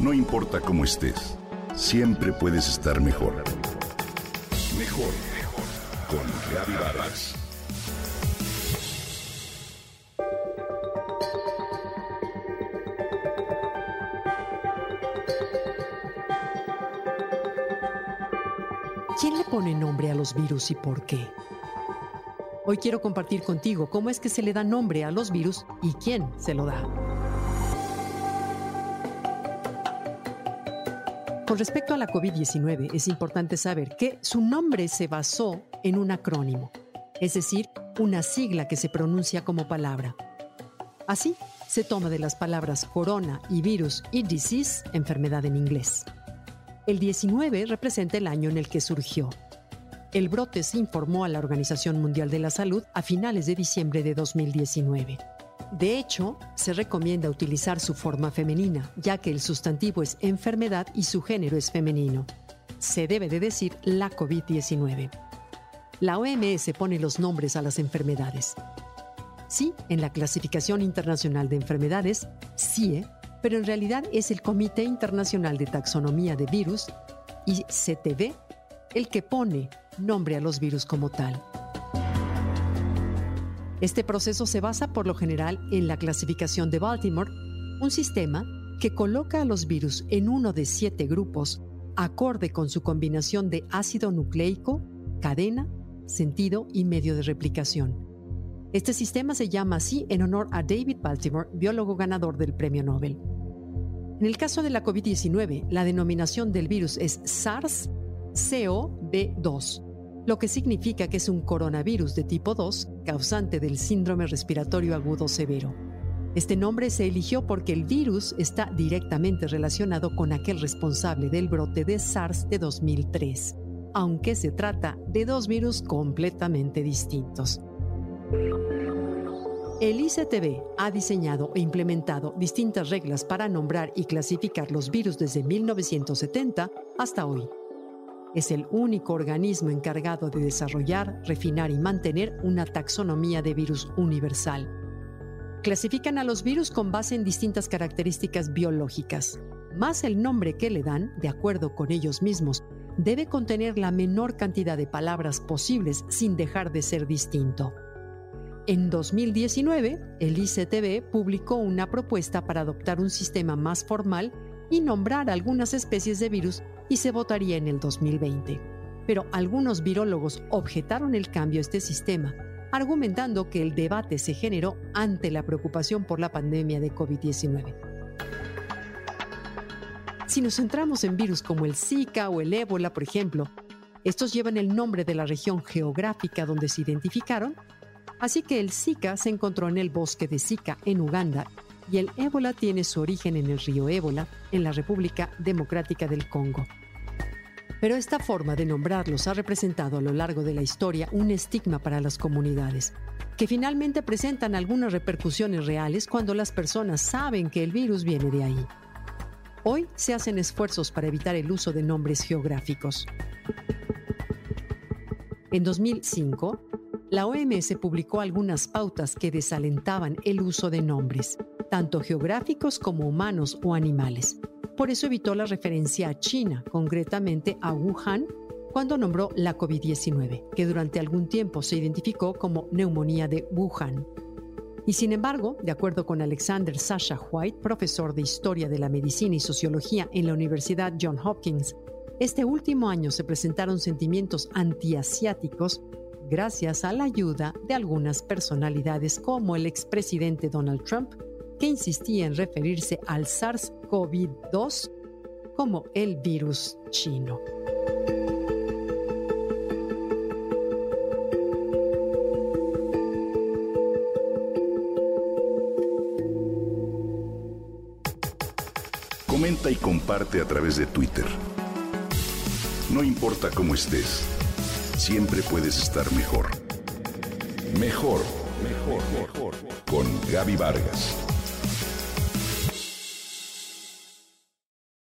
No importa cómo estés, siempre puedes estar mejor. Mejor, mejor. Con Reavivadas. ¿Quién le pone nombre a los virus y por qué? Hoy quiero compartir contigo cómo es que se le da nombre a los virus y quién se lo da. Con respecto a la COVID-19, es importante saber que su nombre se basó en un acrónimo, es decir, una sigla que se pronuncia como palabra. Así, se toma de las palabras corona y virus y disease, enfermedad en inglés. El 19 representa el año en el que surgió. El brote se informó a la Organización Mundial de la Salud a finales de diciembre de 2019. De hecho, se recomienda utilizar su forma femenina, ya que el sustantivo es enfermedad y su género es femenino. Se debe de decir la COVID-19. La OMS pone los nombres a las enfermedades. Sí, en la Clasificación Internacional de Enfermedades, CIE, pero en realidad es el Comité Internacional de Taxonomía de Virus, ICTV, el que pone nombre a los virus como tal. Este proceso se basa por lo general en la clasificación de Baltimore, un sistema que coloca a los virus en uno de siete grupos, acorde con su combinación de ácido nucleico, cadena, sentido y medio de replicación. Este sistema se llama así en honor a David Baltimore, biólogo ganador del Premio Nobel. En el caso de la COVID-19, la denominación del virus es SARS-CoV-2, lo que significa que es un coronavirus de tipo 2 causante del síndrome respiratorio agudo severo. Este nombre se eligió porque el virus está directamente relacionado con aquel responsable del brote de SARS de 2003, aunque se trata de dos virus completamente distintos. El ICTB ha diseñado e implementado distintas reglas para nombrar y clasificar los virus desde 1970 hasta hoy. Es el único organismo encargado de desarrollar, refinar y mantener una taxonomía de virus universal. Clasifican a los virus con base en distintas características biológicas, más el nombre que le dan, de acuerdo con ellos mismos, debe contener la menor cantidad de palabras posibles sin dejar de ser distinto. En 2019, el ICTB publicó una propuesta para adoptar un sistema más formal y nombrar algunas especies de virus y se votaría en el 2020. Pero algunos virólogos objetaron el cambio a este sistema, argumentando que el debate se generó ante la preocupación por la pandemia de COVID-19. Si nos centramos en virus como el Zika o el ébola, por ejemplo, estos llevan el nombre de la región geográfica donde se identificaron Así que el Zika se encontró en el bosque de Zika, en Uganda, y el ébola tiene su origen en el río Ébola, en la República Democrática del Congo. Pero esta forma de nombrarlos ha representado a lo largo de la historia un estigma para las comunidades, que finalmente presentan algunas repercusiones reales cuando las personas saben que el virus viene de ahí. Hoy se hacen esfuerzos para evitar el uso de nombres geográficos. En 2005, la OMS publicó algunas pautas que desalentaban el uso de nombres, tanto geográficos como humanos o animales. Por eso evitó la referencia a China, concretamente a Wuhan, cuando nombró la COVID-19, que durante algún tiempo se identificó como neumonía de Wuhan. Y sin embargo, de acuerdo con Alexander Sasha White, profesor de Historia de la Medicina y Sociología en la Universidad John Hopkins, este último año se presentaron sentimientos antiasiáticos gracias a la ayuda de algunas personalidades como el expresidente Donald Trump, que insistía en referirse al SARS-CoV-2 como el virus chino. Comenta y comparte a través de Twitter. No importa cómo estés siempre puedes estar mejor. Mejor, mejor, mejor. Con Gaby Vargas.